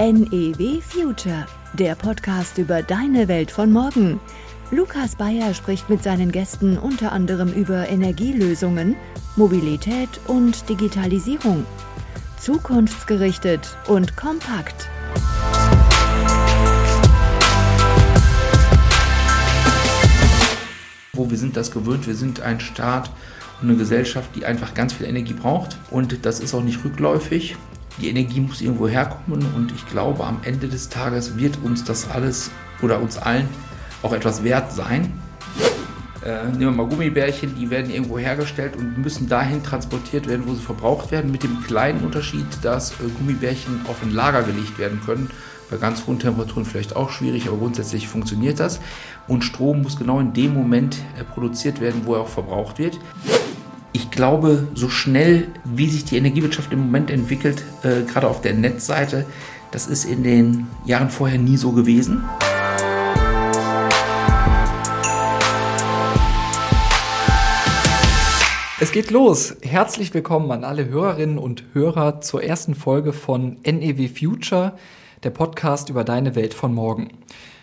NEW Future, der Podcast über deine Welt von morgen. Lukas Bayer spricht mit seinen Gästen unter anderem über Energielösungen, Mobilität und Digitalisierung. Zukunftsgerichtet und kompakt. Wo wir sind das gewöhnt, wir sind ein Staat und eine Gesellschaft, die einfach ganz viel Energie braucht und das ist auch nicht rückläufig. Die Energie muss irgendwo herkommen und ich glaube, am Ende des Tages wird uns das alles oder uns allen auch etwas wert sein. Äh, nehmen wir mal Gummibärchen, die werden irgendwo hergestellt und müssen dahin transportiert werden, wo sie verbraucht werden, mit dem kleinen Unterschied, dass äh, Gummibärchen auf ein Lager gelegt werden können. Bei ganz hohen Temperaturen vielleicht auch schwierig, aber grundsätzlich funktioniert das. Und Strom muss genau in dem Moment äh, produziert werden, wo er auch verbraucht wird. Ich glaube, so schnell, wie sich die Energiewirtschaft im Moment entwickelt, äh, gerade auf der Netzseite, das ist in den Jahren vorher nie so gewesen. Es geht los. Herzlich willkommen an alle Hörerinnen und Hörer zur ersten Folge von NEW Future, der Podcast über deine Welt von morgen.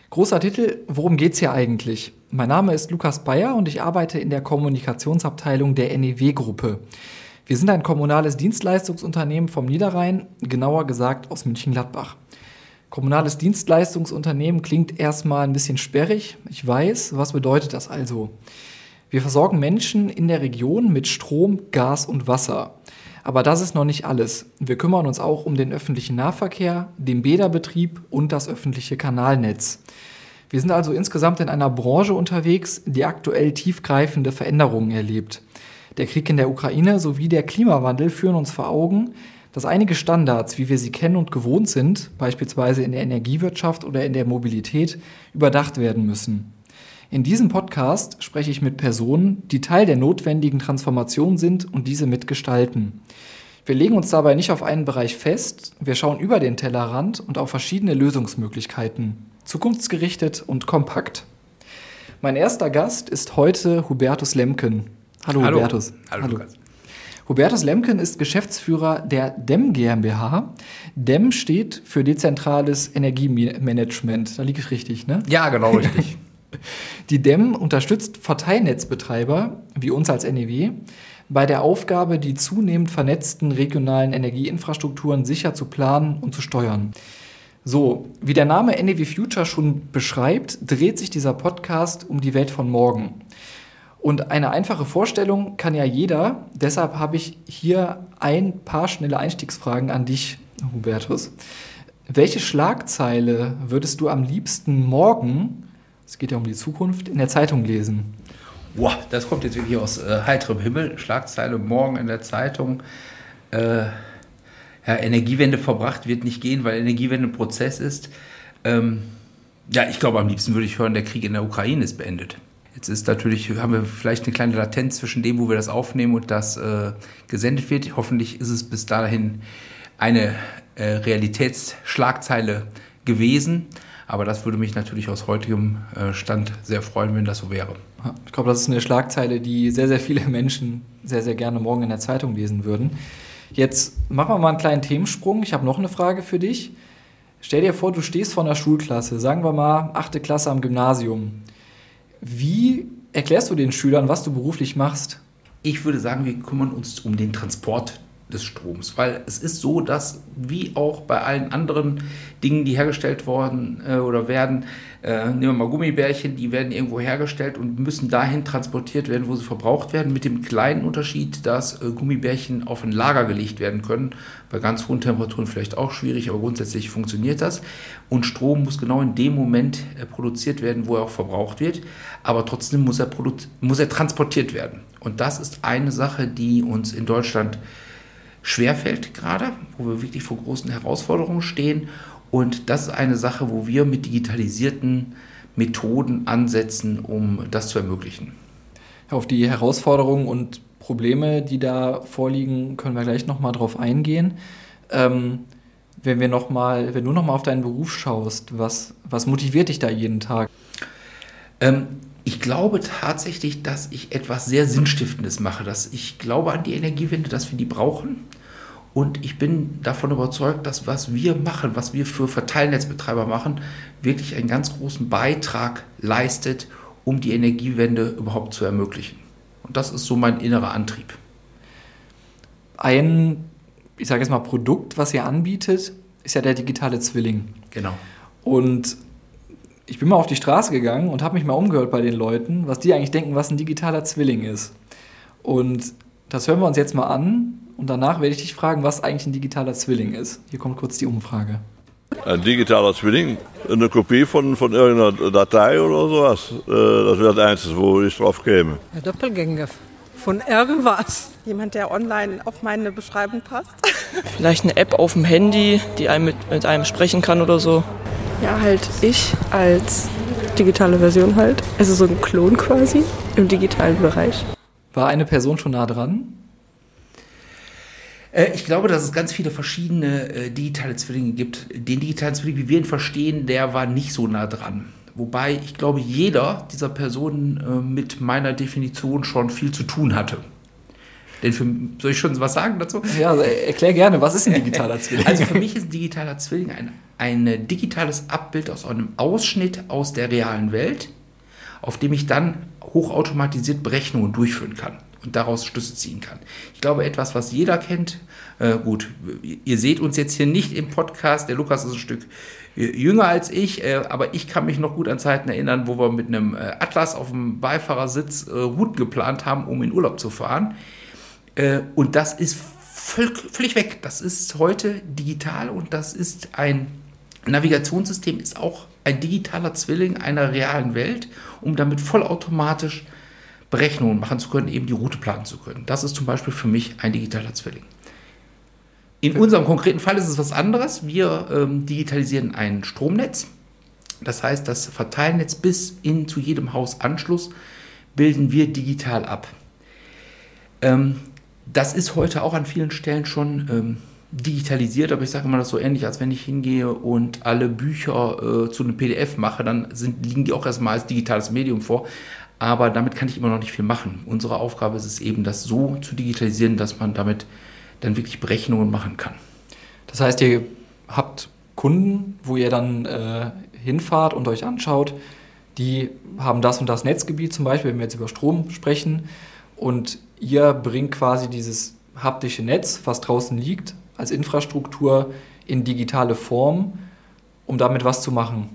Großer Titel, worum geht's hier eigentlich? Mein Name ist Lukas Bayer und ich arbeite in der Kommunikationsabteilung der NEW-Gruppe. Wir sind ein kommunales Dienstleistungsunternehmen vom Niederrhein, genauer gesagt aus München-Gladbach. Kommunales Dienstleistungsunternehmen klingt erstmal ein bisschen sperrig. Ich weiß, was bedeutet das also? Wir versorgen Menschen in der Region mit Strom, Gas und Wasser. Aber das ist noch nicht alles. Wir kümmern uns auch um den öffentlichen Nahverkehr, den Bäderbetrieb und das öffentliche Kanalnetz. Wir sind also insgesamt in einer Branche unterwegs, die aktuell tiefgreifende Veränderungen erlebt. Der Krieg in der Ukraine sowie der Klimawandel führen uns vor Augen, dass einige Standards, wie wir sie kennen und gewohnt sind, beispielsweise in der Energiewirtschaft oder in der Mobilität, überdacht werden müssen. In diesem Podcast spreche ich mit Personen, die Teil der notwendigen Transformation sind und diese mitgestalten. Wir legen uns dabei nicht auf einen Bereich fest, wir schauen über den Tellerrand und auf verschiedene Lösungsmöglichkeiten, zukunftsgerichtet und kompakt. Mein erster Gast ist heute Hubertus Lemken. Hallo, Hallo. Hubertus. Hallo, Hallo. Hubertus Lemken ist Geschäftsführer der DEM GmbH. DEM steht für dezentrales Energiemanagement. Da liege ich richtig, ne? Ja, genau richtig. Die DEM unterstützt Verteilnetzbetreiber wie uns als NEW bei der Aufgabe, die zunehmend vernetzten regionalen Energieinfrastrukturen sicher zu planen und zu steuern. So, wie der Name NEW Future schon beschreibt, dreht sich dieser Podcast um die Welt von morgen. Und eine einfache Vorstellung kann ja jeder. Deshalb habe ich hier ein paar schnelle Einstiegsfragen an dich, Hubertus. Welche Schlagzeile würdest du am liebsten morgen es geht ja um die Zukunft, in der Zeitung lesen. Boah, das kommt jetzt wirklich aus äh, heiterem Himmel. Schlagzeile morgen in der Zeitung. Äh, ja, Energiewende verbracht wird nicht gehen, weil Energiewende ein Prozess ist. Ähm, ja, ich glaube, am liebsten würde ich hören, der Krieg in der Ukraine ist beendet. Jetzt ist natürlich, haben wir vielleicht eine kleine Latenz zwischen dem, wo wir das aufnehmen und das äh, gesendet wird. Hoffentlich ist es bis dahin eine äh, Realitätsschlagzeile gewesen. Aber das würde mich natürlich aus heutigem äh, Stand sehr freuen, wenn das so wäre. Ich glaube, das ist eine Schlagzeile, die sehr, sehr viele Menschen sehr, sehr gerne morgen in der Zeitung lesen würden. Jetzt machen wir mal einen kleinen Themensprung. Ich habe noch eine Frage für dich. Stell dir vor, du stehst vor einer Schulklasse, sagen wir mal achte Klasse am Gymnasium. Wie erklärst du den Schülern, was du beruflich machst? Ich würde sagen, wir kümmern uns um den Transport des Stroms. Weil es ist so, dass wie auch bei allen anderen Dingen, die hergestellt worden äh, oder werden, äh, nehmen wir mal Gummibärchen, die werden irgendwo hergestellt und müssen dahin transportiert werden, wo sie verbraucht werden, mit dem kleinen Unterschied, dass äh, Gummibärchen auf ein Lager gelegt werden können. Bei ganz hohen Temperaturen vielleicht auch schwierig, aber grundsätzlich funktioniert das. Und Strom muss genau in dem Moment äh, produziert werden, wo er auch verbraucht wird. Aber trotzdem muss er, muss er transportiert werden. Und das ist eine Sache, die uns in Deutschland schwerfällt gerade, wo wir wirklich vor großen Herausforderungen stehen. Und das ist eine Sache, wo wir mit digitalisierten Methoden ansetzen, um das zu ermöglichen. Auf die Herausforderungen und Probleme, die da vorliegen, können wir gleich nochmal drauf eingehen. Ähm, wenn, wir noch mal, wenn du nochmal auf deinen Beruf schaust, was, was motiviert dich da jeden Tag? Ähm, ich glaube tatsächlich, dass ich etwas sehr Sinnstiftendes mache. Dass ich glaube an die Energiewende, dass wir die brauchen Und ich bin davon überzeugt, dass was wir machen, was wir für Verteilnetzbetreiber machen, wirklich einen ganz großen Beitrag leistet, um die Energiewende überhaupt zu ermöglichen. Und das ist so mein innerer Antrieb. Ein, ich sage jetzt mal, Produkt, was ihr anbietet, ist ja der digitale Zwilling. Genau. Und ich bin mal auf die Straße gegangen und habe mich mal umgehört bei den Leuten, was die eigentlich denken, was ein digitaler Zwilling ist. Und das hören wir uns jetzt mal an und danach werde ich dich fragen, was eigentlich ein digitaler Zwilling ist. Hier kommt kurz die Umfrage. Ein digitaler Zwilling, eine Kopie von, von irgendeiner Datei oder sowas. Äh, das wäre das Einzige, wo ich drauf käme. Ein Doppelgänger von irgendwas. Jemand, der online auf meine Beschreibung passt. Vielleicht eine App auf dem Handy, die einem mit, mit einem sprechen kann oder so. Ja, halt ich als digitale Version halt. Also so ein Klon quasi im digitalen Bereich. War eine Person schon nah dran? Äh, ich glaube, dass es ganz viele verschiedene äh, digitale Zwillinge gibt. Den digitalen Zwilling, wie wir ihn verstehen, der war nicht so nah dran. Wobei ich glaube, jeder dieser Personen äh, mit meiner Definition schon viel zu tun hatte. Denn für, soll ich schon was sagen dazu? Ja, also erklär gerne, was ist ein digitaler Zwilling? Also für mich ist ein digitaler Zwilling ein, ein digitales Abbild aus einem Ausschnitt aus der realen Welt, auf dem ich dann hochautomatisiert Berechnungen durchführen kann und daraus Schlüsse ziehen kann. Ich glaube, etwas, was jeder kennt, äh, gut, ihr seht uns jetzt hier nicht im Podcast, der Lukas ist ein Stück jünger als ich, äh, aber ich kann mich noch gut an Zeiten erinnern, wo wir mit einem äh, Atlas auf dem Beifahrersitz äh, Routen geplant haben, um in Urlaub zu fahren. Äh, und das ist völlig weg. Das ist heute digital und das ist ein Navigationssystem, ist auch ein digitaler Zwilling einer realen Welt, um damit vollautomatisch Berechnungen machen zu können, eben die Route planen zu können. Das ist zum Beispiel für mich ein digitaler Zwilling. In unserem konkreten Fall ist es was anderes. Wir ähm, digitalisieren ein Stromnetz. Das heißt, das Verteilnetz bis hin zu jedem Hausanschluss bilden wir digital ab. Ähm, das ist heute auch an vielen Stellen schon ähm, digitalisiert, aber ich sage immer das so ähnlich, als wenn ich hingehe und alle Bücher äh, zu einem PDF mache, dann sind, liegen die auch erstmal als digitales Medium vor. Aber damit kann ich immer noch nicht viel machen. Unsere Aufgabe ist es eben, das so zu digitalisieren, dass man damit dann wirklich Berechnungen machen kann. Das heißt, ihr habt Kunden, wo ihr dann äh, hinfahrt und euch anschaut, die haben das und das Netzgebiet zum Beispiel, wenn wir jetzt über Strom sprechen, und ihr bringt quasi dieses haptische Netz, was draußen liegt, als Infrastruktur in digitale Form, um damit was zu machen.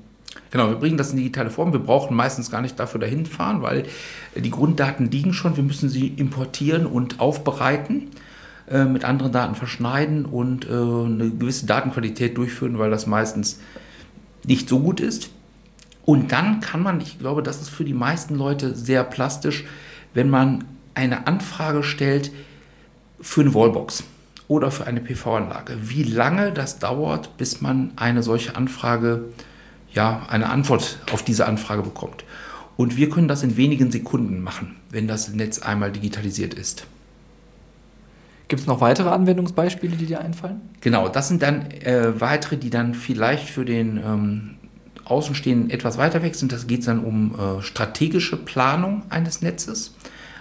Genau, wir bringen das in digitale Form. Wir brauchen meistens gar nicht dafür dahin fahren, weil die Grunddaten liegen schon. Wir müssen sie importieren und aufbereiten. Äh, mit anderen Daten verschneiden und äh, eine gewisse Datenqualität durchführen, weil das meistens nicht so gut ist. Und dann kann man, ich glaube, das ist für die meisten Leute sehr plastisch, wenn man eine Anfrage stellt für eine Wallbox oder für eine PV-Anlage. Wie lange das dauert, bis man eine solche Anfrage, ja, eine Antwort auf diese Anfrage bekommt. Und wir können das in wenigen Sekunden machen, wenn das Netz einmal digitalisiert ist. Gibt es noch weitere Anwendungsbeispiele, die dir einfallen? Genau, das sind dann äh, weitere, die dann vielleicht für den ähm, Außenstehenden etwas weiter weg sind. Das geht dann um äh, strategische Planung eines Netzes.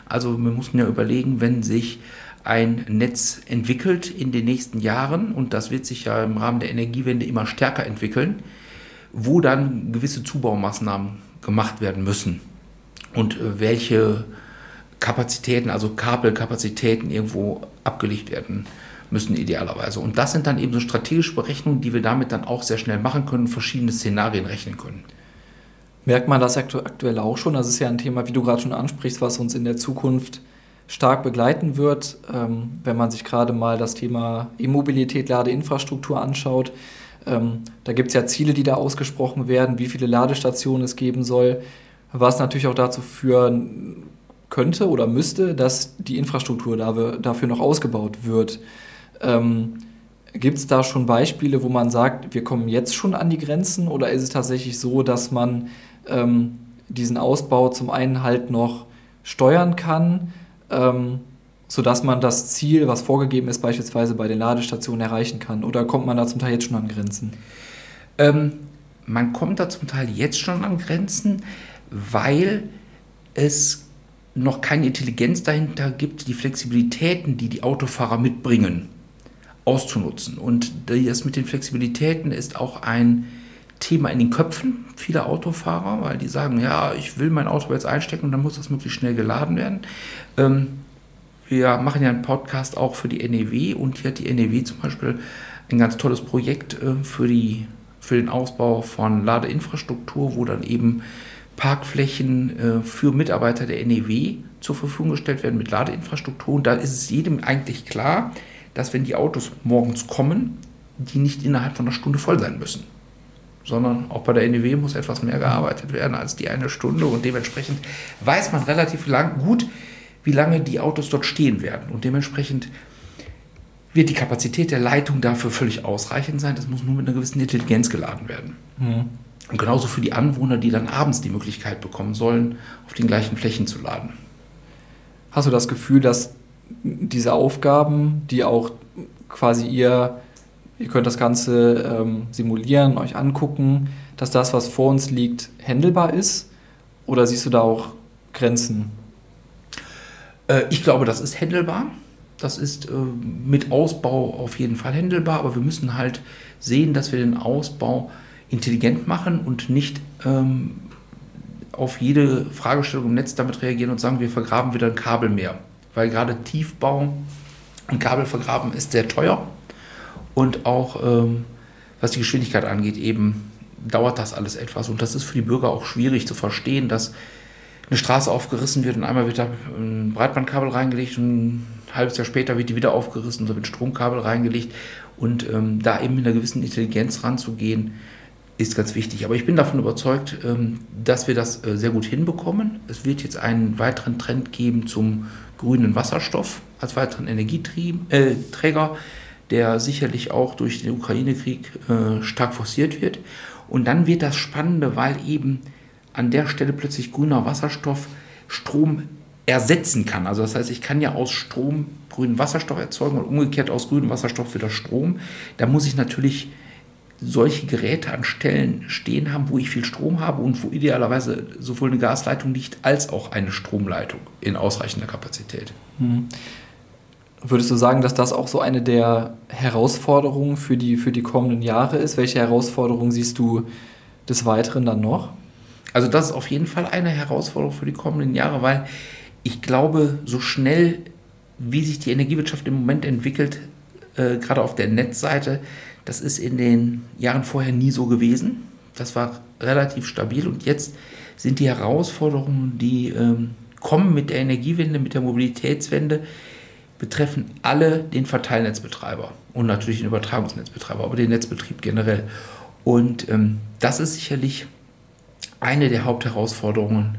Also wir mussten ja überlegen, wenn sich ein Netz entwickelt in den nächsten Jahren, und das wird sich ja im Rahmen der Energiewende immer stärker entwickeln, wo dann gewisse Zubaumaßnahmen gemacht werden müssen und äh, welche Kapazitäten, also Kabelkapazitäten irgendwo abgelegt werden müssen idealerweise. Und das sind dann eben so strategische Berechnungen, die wir damit dann auch sehr schnell machen können, verschiedene Szenarien rechnen können. Merkt man das aktuell auch schon? Das ist ja ein Thema, wie du gerade schon ansprichst, was uns in der Zukunft stark begleiten wird, ähm, wenn man sich gerade mal das Thema E-Mobilität, Ladeinfrastruktur anschaut. Ähm, da gibt es ja Ziele, die da ausgesprochen werden, wie viele Ladestationen es geben soll, was natürlich auch dazu führen könnte oder müsste, dass die Infrastruktur dafür noch ausgebaut wird. Ähm, Gibt es da schon Beispiele, wo man sagt, wir kommen jetzt schon an die Grenzen oder ist es tatsächlich so, dass man ähm, diesen Ausbau zum einen halt noch steuern kann, ähm, sodass man das Ziel, was vorgegeben ist, beispielsweise bei den Ladestationen erreichen kann? Oder kommt man da zum Teil jetzt schon an Grenzen? Ähm, man kommt da zum Teil jetzt schon an Grenzen, weil es noch keine Intelligenz dahinter gibt, die Flexibilitäten, die die Autofahrer mitbringen, auszunutzen. Und das mit den Flexibilitäten ist auch ein Thema in den Köpfen vieler Autofahrer, weil die sagen, ja, ich will mein Auto jetzt einstecken und dann muss das möglichst schnell geladen werden. Ähm, wir machen ja einen Podcast auch für die NEW und hier hat die NEW zum Beispiel ein ganz tolles Projekt äh, für, die, für den Ausbau von Ladeinfrastruktur, wo dann eben Parkflächen äh, für Mitarbeiter der NEW zur Verfügung gestellt werden mit Ladeinfrastruktur. Und da ist es jedem eigentlich klar, dass wenn die Autos morgens kommen, die nicht innerhalb von einer Stunde voll sein müssen sondern auch bei der NEW muss etwas mehr gearbeitet werden als die eine Stunde und dementsprechend weiß man relativ lang, gut, wie lange die Autos dort stehen werden und dementsprechend wird die Kapazität der Leitung dafür völlig ausreichend sein. Das muss nur mit einer gewissen Intelligenz geladen werden. Mhm. Und genauso für die Anwohner, die dann abends die Möglichkeit bekommen sollen, auf den gleichen Flächen zu laden. Hast du das Gefühl, dass diese Aufgaben, die auch quasi ihr Ihr könnt das Ganze ähm, simulieren, euch angucken, dass das, was vor uns liegt, händelbar ist? Oder siehst du da auch Grenzen? Äh, ich glaube, das ist händelbar. Das ist äh, mit Ausbau auf jeden Fall händelbar, aber wir müssen halt sehen, dass wir den Ausbau intelligent machen und nicht ähm, auf jede Fragestellung im Netz damit reagieren und sagen, wir vergraben wieder ein Kabel mehr. Weil gerade Tiefbau und Kabelvergraben ist sehr teuer und auch ähm, was die Geschwindigkeit angeht, eben dauert das alles etwas. Und das ist für die Bürger auch schwierig zu verstehen, dass eine Straße aufgerissen wird und einmal wird da ein Breitbandkabel reingelegt und ein halbes Jahr später wird die wieder aufgerissen, und da wird Stromkabel reingelegt. Und ähm, da eben mit einer gewissen Intelligenz ranzugehen, ist ganz wichtig. Aber ich bin davon überzeugt, ähm, dass wir das äh, sehr gut hinbekommen. Es wird jetzt einen weiteren Trend geben zum grünen Wasserstoff als weiteren Energieträger. Äh, der sicherlich auch durch den Ukraine-Krieg äh, stark forciert wird. Und dann wird das Spannende, weil eben an der Stelle plötzlich grüner Wasserstoff Strom ersetzen kann. Also das heißt, ich kann ja aus Strom grünen Wasserstoff erzeugen und umgekehrt aus grünem Wasserstoff wieder Strom. Da muss ich natürlich solche Geräte an Stellen stehen haben, wo ich viel Strom habe und wo idealerweise sowohl eine Gasleitung liegt als auch eine Stromleitung in ausreichender Kapazität. Mhm. Würdest du sagen, dass das auch so eine der Herausforderungen für die, für die kommenden Jahre ist? Welche Herausforderungen siehst du des Weiteren dann noch? Also das ist auf jeden Fall eine Herausforderung für die kommenden Jahre, weil ich glaube, so schnell wie sich die Energiewirtschaft im Moment entwickelt, äh, gerade auf der Netzseite, das ist in den Jahren vorher nie so gewesen. Das war relativ stabil und jetzt sind die Herausforderungen, die ähm, kommen mit der Energiewende, mit der Mobilitätswende, betreffen alle den Verteilnetzbetreiber und natürlich den Übertragungsnetzbetreiber, aber den Netzbetrieb generell. Und ähm, das ist sicherlich eine der Hauptherausforderungen,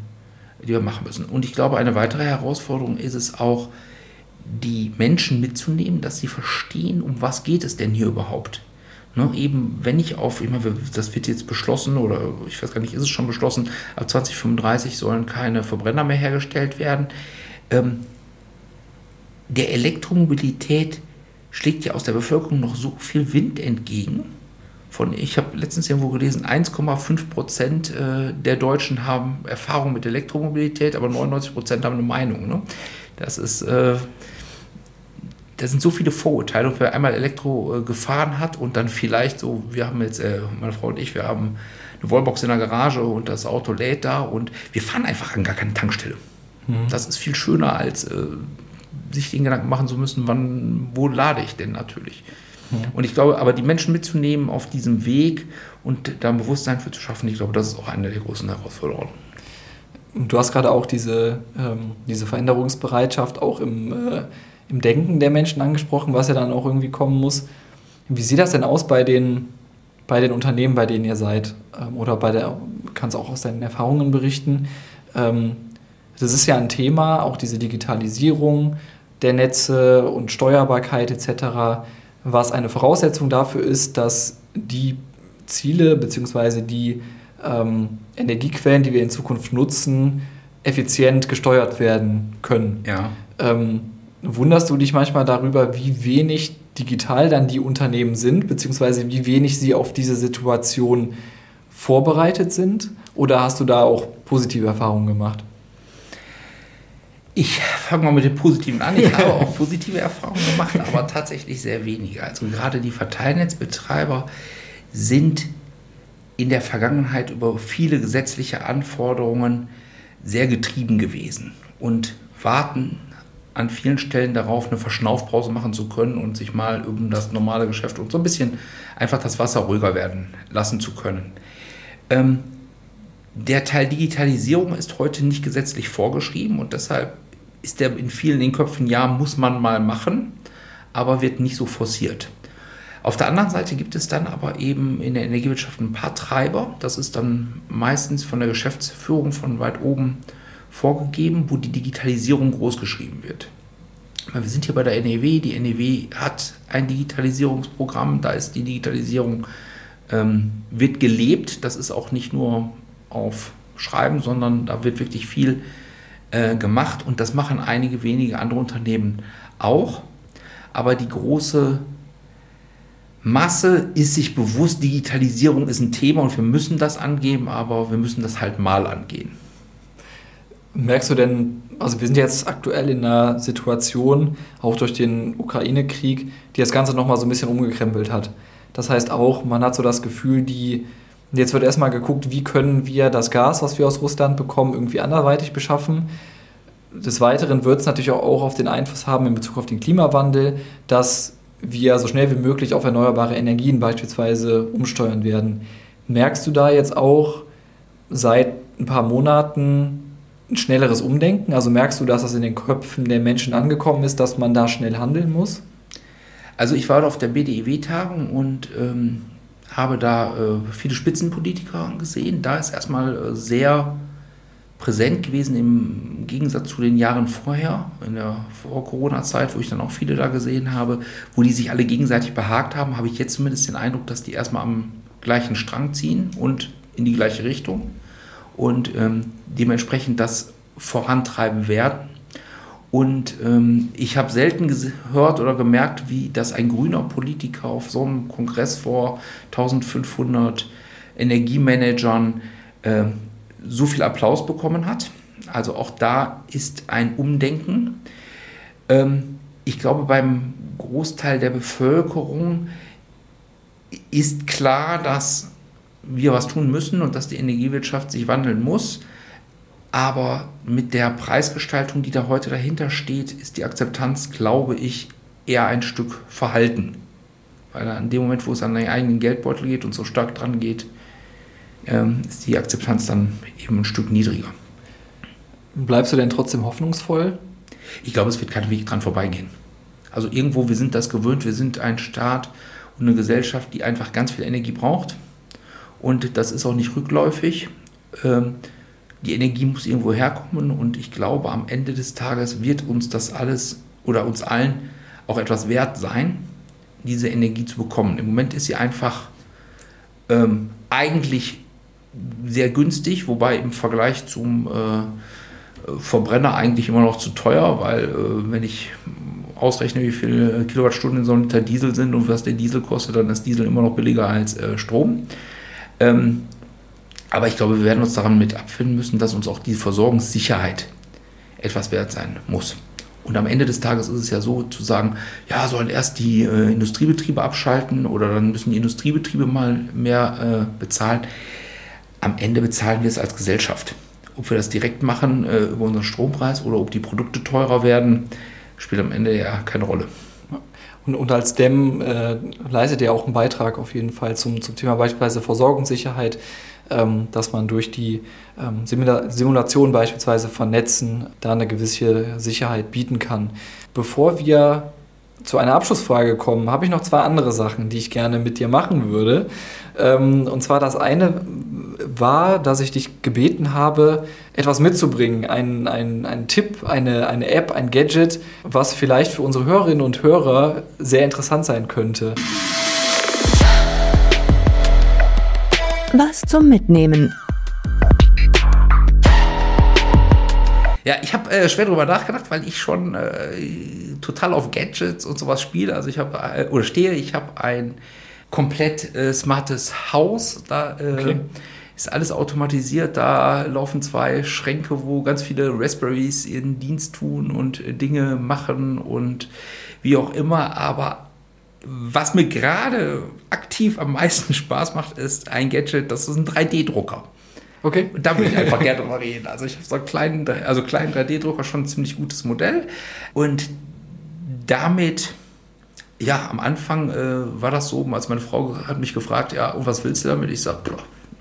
die wir machen müssen. Und ich glaube, eine weitere Herausforderung ist es auch, die Menschen mitzunehmen, dass sie verstehen, um was geht es denn hier überhaupt. Ne, eben, wenn ich auf, meine, das wird jetzt beschlossen oder ich weiß gar nicht, ist es schon beschlossen, ab 2035 sollen keine Verbrenner mehr hergestellt werden. Ähm, der Elektromobilität schlägt ja aus der Bevölkerung noch so viel Wind entgegen. Von, ich habe letztens irgendwo gelesen, 1,5 Prozent äh, der Deutschen haben Erfahrung mit Elektromobilität, aber 99 Prozent haben eine Meinung. Ne? Das ist, äh, das sind so viele Vorurteile. Und wer einmal Elektro äh, gefahren hat und dann vielleicht so, wir haben jetzt, äh, meine Frau und ich, wir haben eine Wallbox in der Garage und das Auto lädt da und wir fahren einfach an gar keine Tankstelle. Mhm. Das ist viel schöner als sich den Gedanken machen zu müssen, wann, wo lade ich denn natürlich. Ja. Und ich glaube, aber die Menschen mitzunehmen auf diesem Weg und da ein Bewusstsein für zu schaffen, ich glaube, das ist auch eine der großen Herausforderungen. Du hast gerade auch diese, ähm, diese Veränderungsbereitschaft auch im, äh, im Denken der Menschen angesprochen, was ja dann auch irgendwie kommen muss. Wie sieht das denn aus bei den, bei den Unternehmen, bei denen ihr seid? Ähm, oder bei der, kannst auch aus deinen Erfahrungen berichten. Ähm, das ist ja ein Thema, auch diese Digitalisierung der Netze und Steuerbarkeit etc., was eine Voraussetzung dafür ist, dass die Ziele bzw. die ähm, Energiequellen, die wir in Zukunft nutzen, effizient gesteuert werden können. Ja. Ähm, wunderst du dich manchmal darüber, wie wenig digital dann die Unternehmen sind, beziehungsweise wie wenig sie auf diese Situation vorbereitet sind? Oder hast du da auch positive Erfahrungen gemacht? Ich fange mal mit dem Positiven an. Ich habe auch positive Erfahrungen gemacht, aber tatsächlich sehr wenige. Also gerade die Verteilnetzbetreiber sind in der Vergangenheit über viele gesetzliche Anforderungen sehr getrieben gewesen und warten an vielen Stellen darauf, eine Verschnaufpause machen zu können und sich mal um das normale Geschäft und so ein bisschen einfach das Wasser ruhiger werden lassen zu können. Ähm, der Teil Digitalisierung ist heute nicht gesetzlich vorgeschrieben und deshalb ist der in vielen den Köpfen, ja, muss man mal machen, aber wird nicht so forciert. Auf der anderen Seite gibt es dann aber eben in der Energiewirtschaft ein paar Treiber. Das ist dann meistens von der Geschäftsführung von weit oben vorgegeben, wo die Digitalisierung großgeschrieben wird. Wir sind hier bei der NEW. Die NEW hat ein Digitalisierungsprogramm. Da ist die Digitalisierung ähm, wird gelebt. Das ist auch nicht nur auf Schreiben, sondern da wird wirklich viel äh, gemacht und das machen einige wenige andere Unternehmen auch. Aber die große Masse ist sich bewusst, Digitalisierung ist ein Thema und wir müssen das angeben, aber wir müssen das halt mal angehen. Merkst du denn, also wir sind jetzt aktuell in einer Situation, auch durch den Ukraine-Krieg, die das Ganze nochmal so ein bisschen umgekrempelt hat. Das heißt auch, man hat so das Gefühl, die, jetzt wird erstmal geguckt, wie können wir das Gas, was wir aus Russland bekommen, irgendwie anderweitig beschaffen. Des Weiteren wird es natürlich auch auf den Einfluss haben in Bezug auf den Klimawandel, dass wir so schnell wie möglich auf erneuerbare Energien beispielsweise umsteuern werden. Merkst du da jetzt auch seit ein paar Monaten ein schnelleres Umdenken? Also merkst du, dass das in den Köpfen der Menschen angekommen ist, dass man da schnell handeln muss? Also ich war auf der BDEW-Tagung und ähm, habe da äh, viele Spitzenpolitiker gesehen. Da ist erstmal äh, sehr präsent gewesen im Gegensatz zu den Jahren vorher, in der Vor-Corona-Zeit, wo ich dann auch viele da gesehen habe, wo die sich alle gegenseitig behagt haben, habe ich jetzt zumindest den Eindruck, dass die erstmal am gleichen Strang ziehen und in die gleiche Richtung und ähm, dementsprechend das vorantreiben werden. Und ähm, ich habe selten gehört oder gemerkt, wie das ein grüner Politiker auf so einem Kongress vor 1500 Energiemanagern äh, so viel Applaus bekommen hat. Also auch da ist ein Umdenken. Ähm, ich glaube, beim Großteil der Bevölkerung ist klar, dass wir was tun müssen und dass die Energiewirtschaft sich wandeln muss. Aber mit der Preisgestaltung, die da heute dahinter steht, ist die Akzeptanz, glaube ich, eher ein Stück verhalten. Weil an dem Moment, wo es an den eigenen Geldbeutel geht und so stark dran geht, ähm, ist die Akzeptanz dann eben ein Stück niedriger. Bleibst du denn trotzdem hoffnungsvoll? Ich glaube, es wird kein Weg dran vorbeigehen. Also irgendwo, wir sind das gewöhnt, wir sind ein Staat und eine Gesellschaft, die einfach ganz viel Energie braucht. Und das ist auch nicht rückläufig. Die Energie muss irgendwo herkommen und ich glaube, am Ende des Tages wird uns das alles oder uns allen auch etwas wert sein, diese Energie zu bekommen. Im Moment ist sie einfach ähm, eigentlich sehr günstig, wobei im Vergleich zum äh, Verbrenner eigentlich immer noch zu teuer, weil äh, wenn ich ausrechne, wie viele Kilowattstunden in so einem Liter Diesel sind und was der Diesel kostet, dann ist Diesel immer noch billiger als äh, Strom. Ähm, aber ich glaube, wir werden uns daran mit abfinden müssen, dass uns auch die Versorgungssicherheit etwas wert sein muss. Und am Ende des Tages ist es ja so zu sagen, ja, sollen erst die äh, Industriebetriebe abschalten oder dann müssen die Industriebetriebe mal mehr äh, bezahlen am Ende bezahlen wir es als Gesellschaft. Ob wir das direkt machen äh, über unseren Strompreis oder ob die Produkte teurer werden, spielt am Ende ja keine Rolle. Und, als DEM äh, leistet ihr auch einen Beitrag auf jeden Fall zum, zum Thema beispielsweise Versorgungssicherheit, ähm, dass man durch die ähm, Simulation beispielsweise von Netzen da eine gewisse Sicherheit bieten kann. Bevor wir zu einer Abschlussfrage kommen, habe ich noch zwei andere Sachen, die ich gerne mit dir machen würde. Ähm, und zwar das eine war, dass ich dich gebeten habe, etwas mitzubringen. Ein, ein, Tipp, eine, eine App, ein Gadget, was vielleicht für unsere Hörerinnen und Hörer sehr interessant sein könnte. Was zum Mitnehmen. Ja, ich habe äh, schwer darüber nachgedacht, weil ich schon äh, total auf Gadgets und sowas spiele. Also ich habe äh, oder stehe, ich habe ein komplett äh, smartes Haus. Da äh, okay. ist alles automatisiert. Da laufen zwei Schränke, wo ganz viele Raspberries ihren Dienst tun und Dinge machen und wie auch immer. Aber was mir gerade aktiv am meisten Spaß macht, ist ein Gadget, das ist ein 3D-Drucker. Okay. Und da würde ich einfach gerne drüber reden. Also ich habe so einen kleinen, also kleinen 3D-Drucker, schon ein ziemlich gutes Modell. Und damit, ja, am Anfang äh, war das so, als meine Frau hat mich gefragt, ja, und was willst du damit? Ich sage,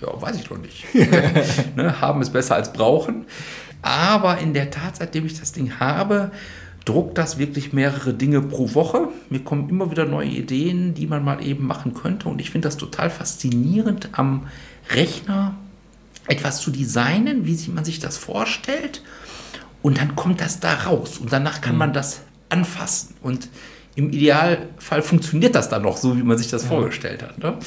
ja, weiß ich doch nicht. ne, haben ist besser als brauchen. Aber in der Tat, seitdem ich das Ding habe, druckt das wirklich mehrere Dinge pro Woche. Mir kommen immer wieder neue Ideen, die man mal eben machen könnte. Und ich finde das total faszinierend am Rechner etwas zu designen, wie man sich das vorstellt. Und dann kommt das da raus. Und danach kann man das anfassen. Und im Idealfall funktioniert das dann noch so, wie man sich das ja. vorgestellt hat. Ne?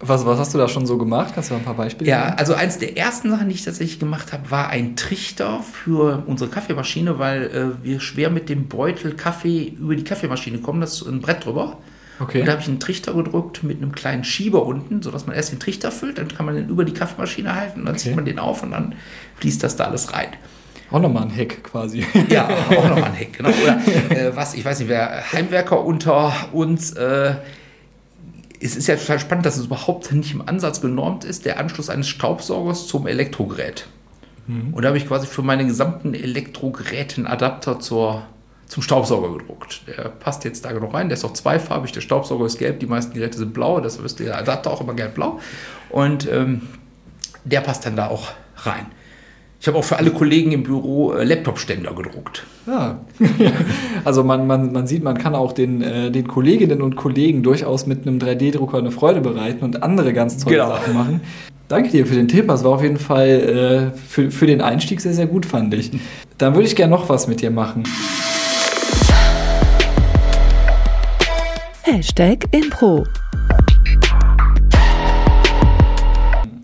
Was, was hast du da schon so gemacht? Kannst du da ein paar Beispiele Ja, also eins der ersten Sachen, die ich tatsächlich gemacht habe, war ein Trichter für unsere Kaffeemaschine, weil äh, wir schwer mit dem Beutel Kaffee über die Kaffeemaschine kommen. Das ist ein Brett drüber. Okay. Und da habe ich einen Trichter gedrückt mit einem kleinen Schieber unten, sodass man erst den Trichter füllt, dann kann man den über die Kaffeemaschine halten, dann okay. zieht man den auf und dann fließt das da alles rein. Auch nochmal ein Heck quasi. Ja, auch nochmal ein Heck, genau. Oder äh, was, ich weiß nicht, wer Heimwerker unter uns, äh, es ist ja total spannend, dass es überhaupt nicht im Ansatz genormt ist, der Anschluss eines Staubsaugers zum Elektrogerät. Mhm. Und da habe ich quasi für meine gesamten Elektrogeräte einen Adapter zur zum Staubsauger gedruckt. Der passt jetzt da genau rein. Der ist auch zweifarbig. Der Staubsauger ist gelb. Die meisten Geräte sind blau. Das ist der Adapter auch immer gelb-blau. Und ähm, der passt dann da auch rein. Ich habe auch für alle Kollegen im Büro äh, Laptop-Ständer gedruckt. Ja. also man, man, man sieht, man kann auch den, äh, den Kolleginnen und Kollegen durchaus mit einem 3D-Drucker eine Freude bereiten und andere ganz tolle genau. Sachen machen. Danke dir für den Tipp. Das war auf jeden Fall äh, für, für den Einstieg sehr, sehr gut, fand ich. Dann würde ich gerne noch was mit dir machen. Hashtag Impro.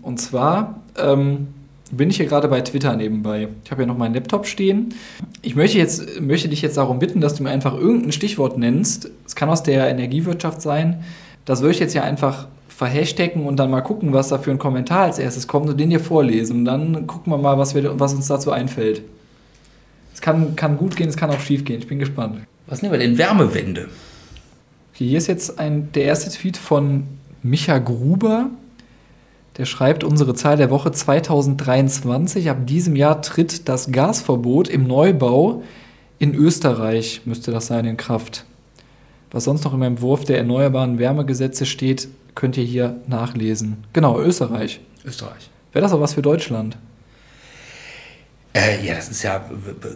Und zwar ähm, bin ich hier gerade bei Twitter nebenbei. Ich habe ja noch meinen Laptop stehen. Ich möchte, jetzt, möchte dich jetzt darum bitten, dass du mir einfach irgendein Stichwort nennst. Es kann aus der Energiewirtschaft sein. Das würde ich jetzt ja einfach verhashtaggen und dann mal gucken, was da für ein Kommentar als erstes kommt und den dir vorlesen. Und dann gucken wir mal, was, wir, was uns dazu einfällt. Es kann, kann gut gehen, es kann auch schief gehen. Ich bin gespannt. Was nehmen wir denn? Wärmewende. Hier ist jetzt ein, der erste Tweet von Micha Gruber. Der schreibt, unsere Zahl der Woche 2023. Ab diesem Jahr tritt das Gasverbot im Neubau in Österreich, müsste das sein, in Kraft. Was sonst noch im Entwurf der erneuerbaren Wärmegesetze steht, könnt ihr hier nachlesen. Genau, Österreich. Österreich. Wäre das auch was für Deutschland? Äh, ja, das ist ja,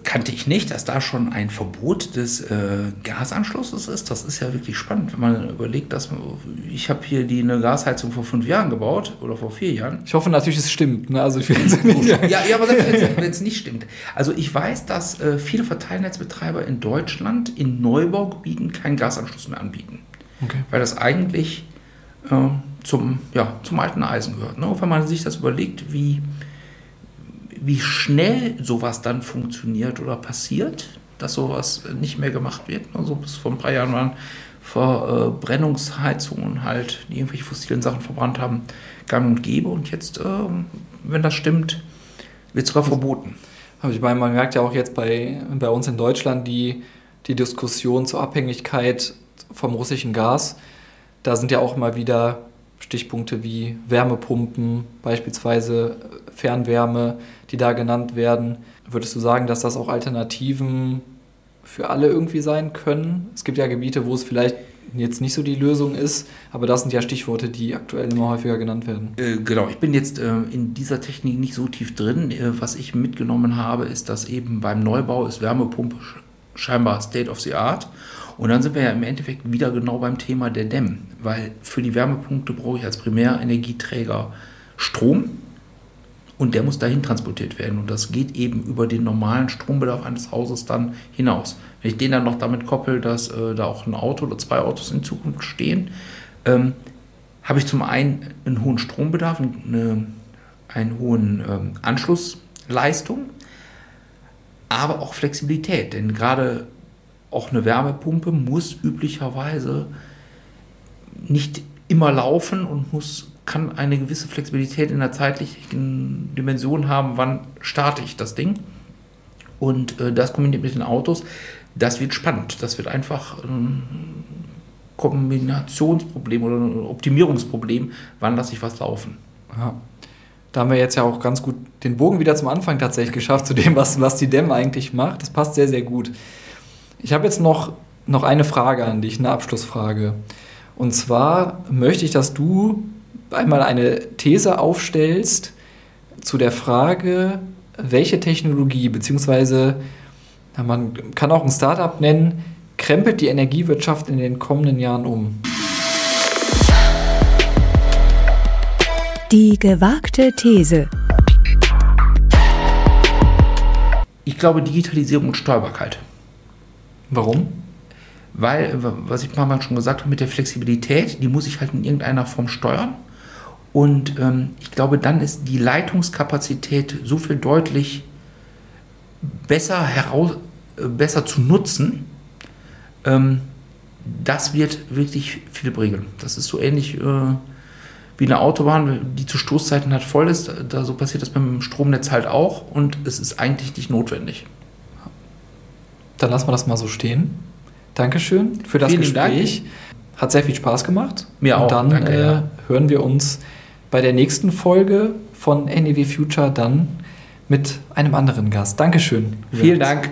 kannte ich nicht, dass da schon ein Verbot des äh, Gasanschlusses ist. Das ist ja wirklich spannend, wenn man überlegt, dass man, ich habe hier die eine Gasheizung vor fünf Jahren gebaut oder vor vier Jahren. Ich hoffe natürlich, es stimmt. Ne? Also ich nicht. Ja, ja, aber selbst wenn es nicht stimmt. Also ich weiß, dass äh, viele Verteilnetzbetreiber in Deutschland in Neubaugebieten keinen Gasanschluss mehr anbieten. Okay. Weil das eigentlich äh, zum, ja, zum alten Eisen gehört. Ne? Wenn man sich das überlegt, wie wie schnell sowas dann funktioniert oder passiert, dass sowas nicht mehr gemacht wird. Also bis vor ein paar Jahren waren Verbrennungsheizungen halt, die irgendwelche fossilen Sachen verbrannt haben, gang und gäbe. Und jetzt, ähm, wenn das stimmt, wird es sogar verboten. Aber ich meine, man merkt ja auch jetzt bei, bei uns in Deutschland die, die Diskussion zur Abhängigkeit vom russischen Gas. Da sind ja auch mal wieder Stichpunkte wie Wärmepumpen, beispielsweise Fernwärme, die da genannt werden. Würdest du sagen, dass das auch Alternativen für alle irgendwie sein können? Es gibt ja Gebiete, wo es vielleicht jetzt nicht so die Lösung ist, aber das sind ja Stichworte, die aktuell immer häufiger genannt werden. Äh, genau, ich bin jetzt äh, in dieser Technik nicht so tief drin. Äh, was ich mitgenommen habe, ist, dass eben beim Neubau ist Wärmepumpe scheinbar State of the Art. Und dann sind wir ja im Endeffekt wieder genau beim Thema der Dämm, weil für die Wärmepunkte brauche ich als Primärenergieträger Strom und der muss dahin transportiert werden. Und das geht eben über den normalen Strombedarf eines Hauses dann hinaus. Wenn ich den dann noch damit koppel, dass äh, da auch ein Auto oder zwei Autos in Zukunft stehen, ähm, habe ich zum einen einen hohen Strombedarf, eine, einen hohen ähm, Anschlussleistung, aber auch Flexibilität. Denn gerade auch eine Wärmepumpe muss üblicherweise nicht immer laufen und muss kann eine gewisse Flexibilität in der zeitlichen Dimension haben, wann starte ich das Ding. Und äh, das kombiniert mit den Autos, das wird spannend. Das wird einfach ein Kombinationsproblem oder ein Optimierungsproblem, wann lasse ich was laufen. Ja. Da haben wir jetzt ja auch ganz gut den Bogen wieder zum Anfang tatsächlich geschafft, zu dem, was, was die DEM eigentlich macht. Das passt sehr, sehr gut. Ich habe jetzt noch, noch eine Frage an dich, eine Abschlussfrage. Und zwar möchte ich, dass du einmal eine These aufstellst zu der Frage, welche Technologie, beziehungsweise man kann auch ein Startup nennen, krempelt die Energiewirtschaft in den kommenden Jahren um? Die gewagte These. Ich glaube Digitalisierung und Steuerbarkeit. Warum? Weil, was ich Mal schon gesagt habe, mit der Flexibilität, die muss ich halt in irgendeiner Form steuern. Und ähm, ich glaube, dann ist die Leitungskapazität so viel deutlich besser, heraus, äh, besser zu nutzen. Ähm, das wird wirklich viel bringen. Das ist so ähnlich äh, wie eine Autobahn, die zu Stoßzeiten halt voll ist. Da, so passiert das beim Stromnetz halt auch und es ist eigentlich nicht notwendig. Dann lassen wir das mal so stehen. Dankeschön für das Vielen Gespräch. Dank. Hat sehr viel Spaß gemacht. Mir und auch. dann Danke, äh, ja. hören wir uns bei der nächsten Folge von NEW Future dann mit einem anderen Gast. Dankeschön. Vielen Dank.